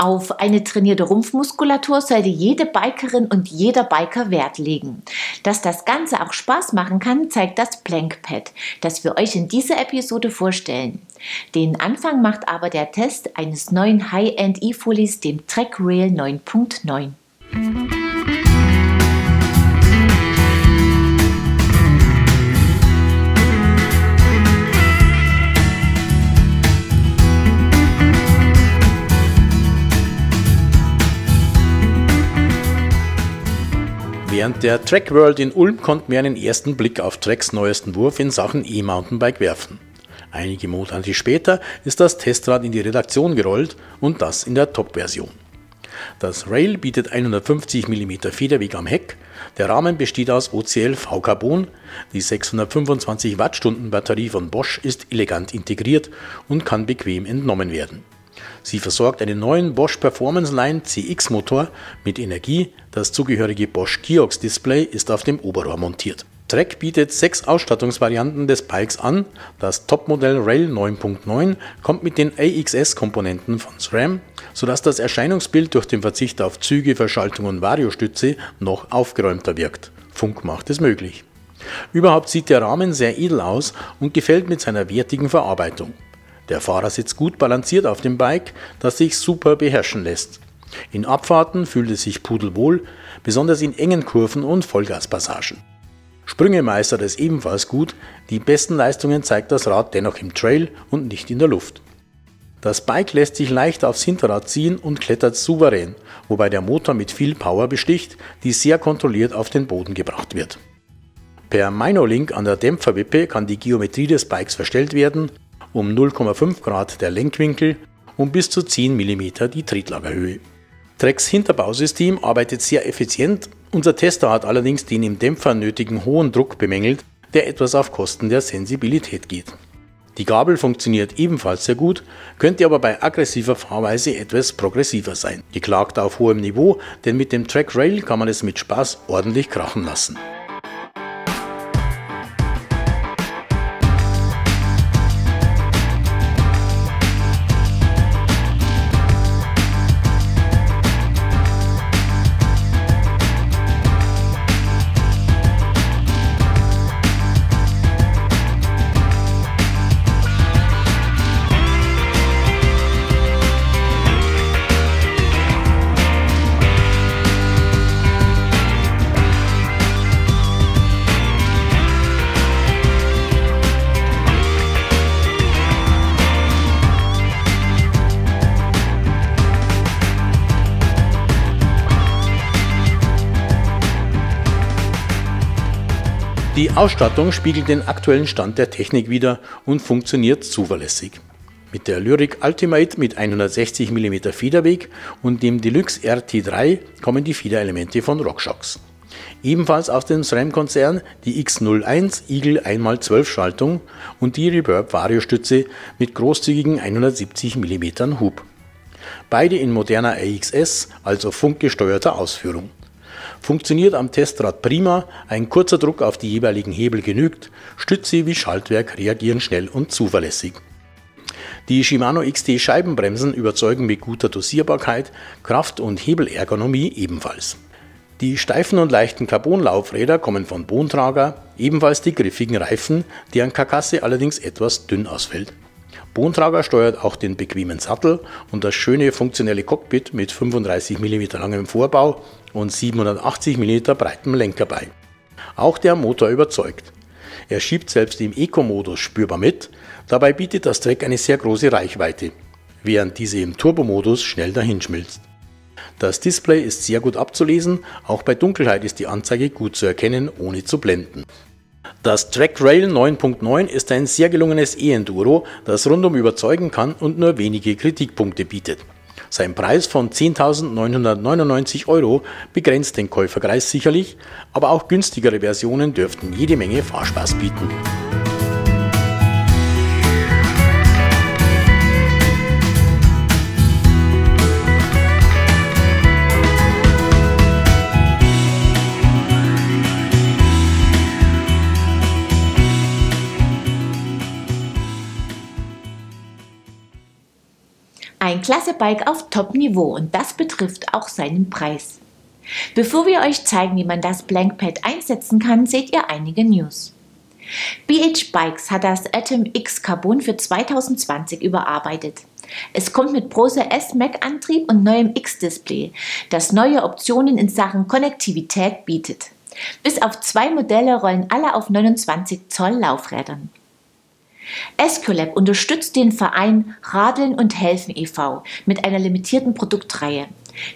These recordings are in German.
Auf eine trainierte Rumpfmuskulatur sollte jede Bikerin und jeder Biker Wert legen. Dass das Ganze auch Spaß machen kann, zeigt das Plankpad, das wir euch in dieser Episode vorstellen. Den Anfang macht aber der Test eines neuen High-End E-Folies, dem Track Rail 9.9. Während der Track World in Ulm konnten wir einen ersten Blick auf Tracks neuesten Wurf in Sachen E-Mountainbike werfen. Einige Monate später ist das Testrad in die Redaktion gerollt und das in der Top-Version. Das Rail bietet 150 mm Federweg am Heck, der Rahmen besteht aus OCL V-Carbon, die 625 Wattstunden Batterie von Bosch ist elegant integriert und kann bequem entnommen werden. Sie versorgt einen neuen Bosch Performance Line CX Motor mit Energie, das zugehörige Bosch Kiox Display ist auf dem Oberrohr montiert. Trek bietet sechs Ausstattungsvarianten des Bikes an. Das Topmodell Rail 9.9 kommt mit den AXS-Komponenten von SRAM, sodass das Erscheinungsbild durch den Verzicht auf Züge, Verschaltung und Variostütze noch aufgeräumter wirkt. Funk macht es möglich. Überhaupt sieht der Rahmen sehr edel aus und gefällt mit seiner wertigen Verarbeitung. Der Fahrer sitzt gut balanciert auf dem Bike, das sich super beherrschen lässt. In Abfahrten fühlt es sich pudelwohl, besonders in engen Kurven und Vollgaspassagen. Sprünge meistert es ebenfalls gut, die besten Leistungen zeigt das Rad dennoch im Trail und nicht in der Luft. Das Bike lässt sich leicht aufs Hinterrad ziehen und klettert souverän, wobei der Motor mit viel Power besticht, die sehr kontrolliert auf den Boden gebracht wird. Per Minolink an der Dämpferwippe kann die Geometrie des Bikes verstellt werden um 0,5 Grad der Lenkwinkel und bis zu 10 mm die Tretlagerhöhe. Treks Hinterbausystem arbeitet sehr effizient, unser Tester hat allerdings den im Dämpfer nötigen hohen Druck bemängelt, der etwas auf Kosten der Sensibilität geht. Die Gabel funktioniert ebenfalls sehr gut, könnte aber bei aggressiver Fahrweise etwas progressiver sein. Geklagt auf hohem Niveau, denn mit dem Track Rail kann man es mit Spaß ordentlich krachen lassen. Die Ausstattung spiegelt den aktuellen Stand der Technik wider und funktioniert zuverlässig. Mit der Lyric Ultimate mit 160 mm Federweg und dem Deluxe RT3 kommen die Federelemente von RockShox. Ebenfalls aus dem SRAM-Konzern die X01 Eagle 1x12 Schaltung und die Reverb Variostütze mit großzügigen 170 mm Hub. Beide in moderner AXS, also funkgesteuerter Ausführung. Funktioniert am Testrad prima, ein kurzer Druck auf die jeweiligen Hebel genügt, Stütze wie Schaltwerk reagieren schnell und zuverlässig. Die Shimano XT Scheibenbremsen überzeugen mit guter Dosierbarkeit, Kraft- und Hebelergonomie ebenfalls. Die steifen und leichten Carbonlaufräder kommen von Bontrager, ebenfalls die griffigen Reifen, deren Karkasse allerdings etwas dünn ausfällt. Bontrager steuert auch den bequemen Sattel und das schöne funktionelle Cockpit mit 35 mm langem Vorbau und 780 mm breitem Lenker bei. Auch der Motor überzeugt. Er schiebt selbst im Eco-Modus spürbar mit, dabei bietet das Trek eine sehr große Reichweite, während diese im Turbo-Modus schnell dahinschmilzt. Das Display ist sehr gut abzulesen, auch bei Dunkelheit ist die Anzeige gut zu erkennen, ohne zu blenden. Das Track Rail 9.9 ist ein sehr gelungenes E-Enduro, das rundum überzeugen kann und nur wenige Kritikpunkte bietet. Sein Preis von 10.999 Euro begrenzt den Käuferkreis sicherlich, aber auch günstigere Versionen dürften jede Menge Fahrspaß bieten. Ein klasse Bike auf Top-Niveau und das betrifft auch seinen Preis. Bevor wir euch zeigen, wie man das Blankpad einsetzen kann, seht ihr einige News. BH Bikes hat das Atom X Carbon für 2020 überarbeitet. Es kommt mit Brose S-Mac-Antrieb und neuem X-Display, das neue Optionen in Sachen Konnektivität bietet. Bis auf zwei Modelle rollen alle auf 29 Zoll Laufrädern. Escolab unterstützt den Verein Radeln und Helfen e.V. mit einer limitierten Produktreihe.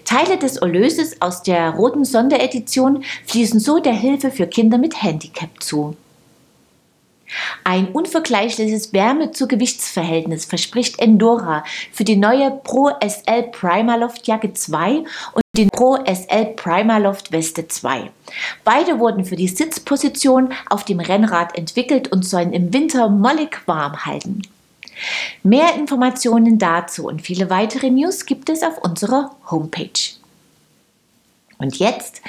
Teile des Erlöses aus der roten Sonderedition fließen so der Hilfe für Kinder mit Handicap zu. Ein unvergleichliches Wärme-zu-Gewichtsverhältnis verspricht Endora für die neue Pro SL Primaloft Jacke 2 und die Pro SL Primaloft Weste 2. Beide wurden für die Sitzposition auf dem Rennrad entwickelt und sollen im Winter mollig warm halten. Mehr Informationen dazu und viele weitere News gibt es auf unserer Homepage. Und jetzt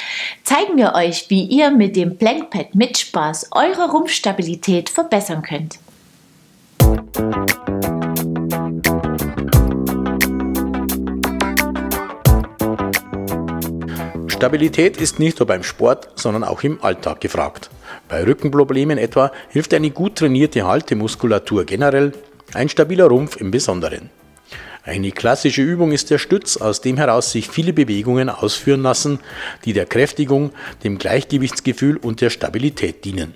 zeigen wir euch, wie ihr mit dem Plankpad mit Spaß eure Rumpfstabilität verbessern könnt. Stabilität ist nicht nur beim Sport, sondern auch im Alltag gefragt. Bei Rückenproblemen etwa hilft eine gut trainierte Haltemuskulatur generell, ein stabiler Rumpf im Besonderen. Eine klassische Übung ist der Stütz, aus dem heraus sich viele Bewegungen ausführen lassen, die der Kräftigung, dem Gleichgewichtsgefühl und der Stabilität dienen.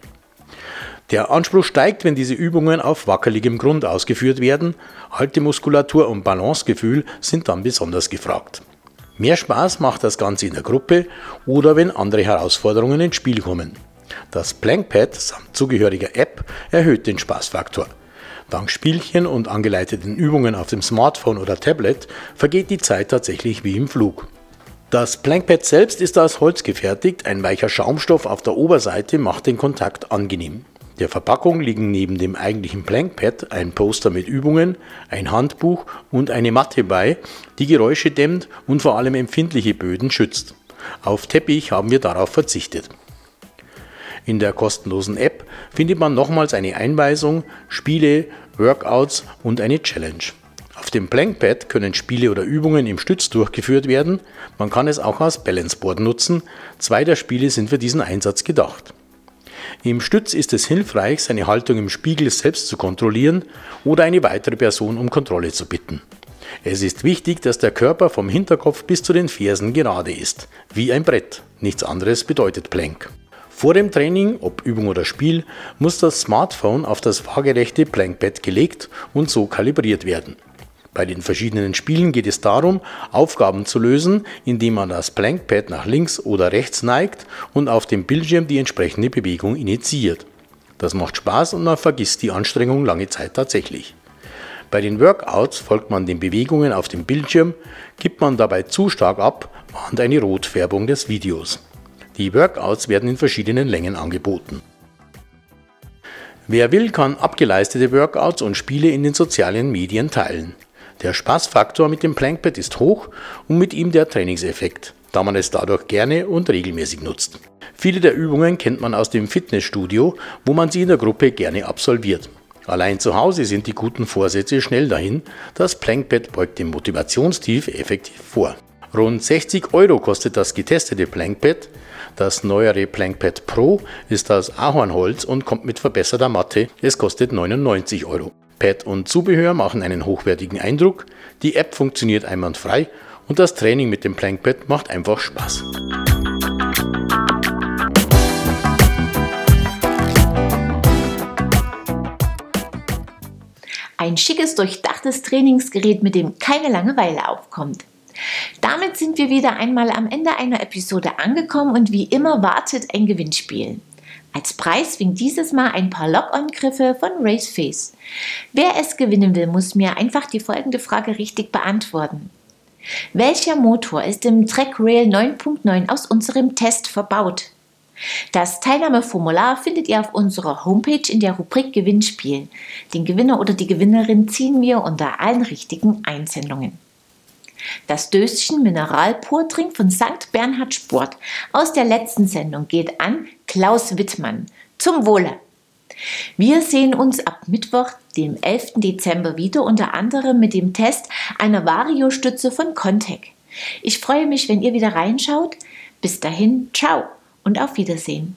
Der Anspruch steigt, wenn diese Übungen auf wackeligem Grund ausgeführt werden. Haltemuskulatur und Balancegefühl sind dann besonders gefragt. Mehr Spaß macht das Ganze in der Gruppe oder wenn andere Herausforderungen ins Spiel kommen. Das Plankpad samt zugehöriger App erhöht den Spaßfaktor. Dank Spielchen und angeleiteten Übungen auf dem Smartphone oder Tablet vergeht die Zeit tatsächlich wie im Flug. Das Plankpad selbst ist aus Holz gefertigt, ein weicher Schaumstoff auf der Oberseite macht den Kontakt angenehm. Der Verpackung liegen neben dem eigentlichen Plankpad ein Poster mit Übungen, ein Handbuch und eine Matte bei, die Geräusche dämmt und vor allem empfindliche Böden schützt. Auf Teppich haben wir darauf verzichtet. In der kostenlosen App findet man nochmals eine Einweisung, Spiele, Workouts und eine Challenge. Auf dem Plankpad können Spiele oder Übungen im Stütz durchgeführt werden. Man kann es auch als Balanceboard nutzen. Zwei der Spiele sind für diesen Einsatz gedacht. Im Stütz ist es hilfreich, seine Haltung im Spiegel selbst zu kontrollieren oder eine weitere Person um Kontrolle zu bitten. Es ist wichtig, dass der Körper vom Hinterkopf bis zu den Fersen gerade ist, wie ein Brett. Nichts anderes bedeutet Plank. Vor dem Training, ob Übung oder Spiel, muss das Smartphone auf das waagerechte Plankbett gelegt und so kalibriert werden. Bei den verschiedenen Spielen geht es darum, Aufgaben zu lösen, indem man das Plankpad nach links oder rechts neigt und auf dem Bildschirm die entsprechende Bewegung initiiert. Das macht Spaß und man vergisst die Anstrengung lange Zeit tatsächlich. Bei den Workouts folgt man den Bewegungen auf dem Bildschirm, gibt man dabei zu stark ab, warnt eine Rotfärbung des Videos. Die Workouts werden in verschiedenen Längen angeboten. Wer will, kann abgeleistete Workouts und Spiele in den sozialen Medien teilen. Der Spaßfaktor mit dem Plankpad ist hoch und mit ihm der Trainingseffekt, da man es dadurch gerne und regelmäßig nutzt. Viele der Übungen kennt man aus dem Fitnessstudio, wo man sie in der Gruppe gerne absolviert. Allein zu Hause sind die guten Vorsätze schnell dahin, das Plankpad beugt dem Motivationstief effektiv vor. Rund 60 Euro kostet das getestete Plankpad, das neuere Plankpad Pro ist aus Ahornholz und kommt mit verbesserter Matte. Es kostet 99 Euro. Pad und Zubehör machen einen hochwertigen Eindruck, die App funktioniert einwandfrei und das Training mit dem Plankpad macht einfach Spaß. Ein schickes, durchdachtes Trainingsgerät, mit dem keine Langeweile aufkommt. Damit sind wir wieder einmal am Ende einer Episode angekommen und wie immer wartet ein Gewinnspiel. Als Preis winkt dieses Mal ein paar Lock-on-Griffe von Raceface. Wer es gewinnen will, muss mir einfach die folgende Frage richtig beantworten. Welcher Motor ist im Track Rail 9.9 aus unserem Test verbaut? Das Teilnahmeformular findet ihr auf unserer Homepage in der Rubrik Gewinnspiel. Den Gewinner oder die Gewinnerin ziehen wir unter allen richtigen Einsendungen. Das Döschen Mineralpurtrink von St. Bernhard Sport aus der letzten Sendung geht an Klaus Wittmann. Zum Wohle! Wir sehen uns ab Mittwoch, dem 11. Dezember wieder, unter anderem mit dem Test einer Vario-Stütze von Contec. Ich freue mich, wenn ihr wieder reinschaut. Bis dahin, ciao und auf Wiedersehen.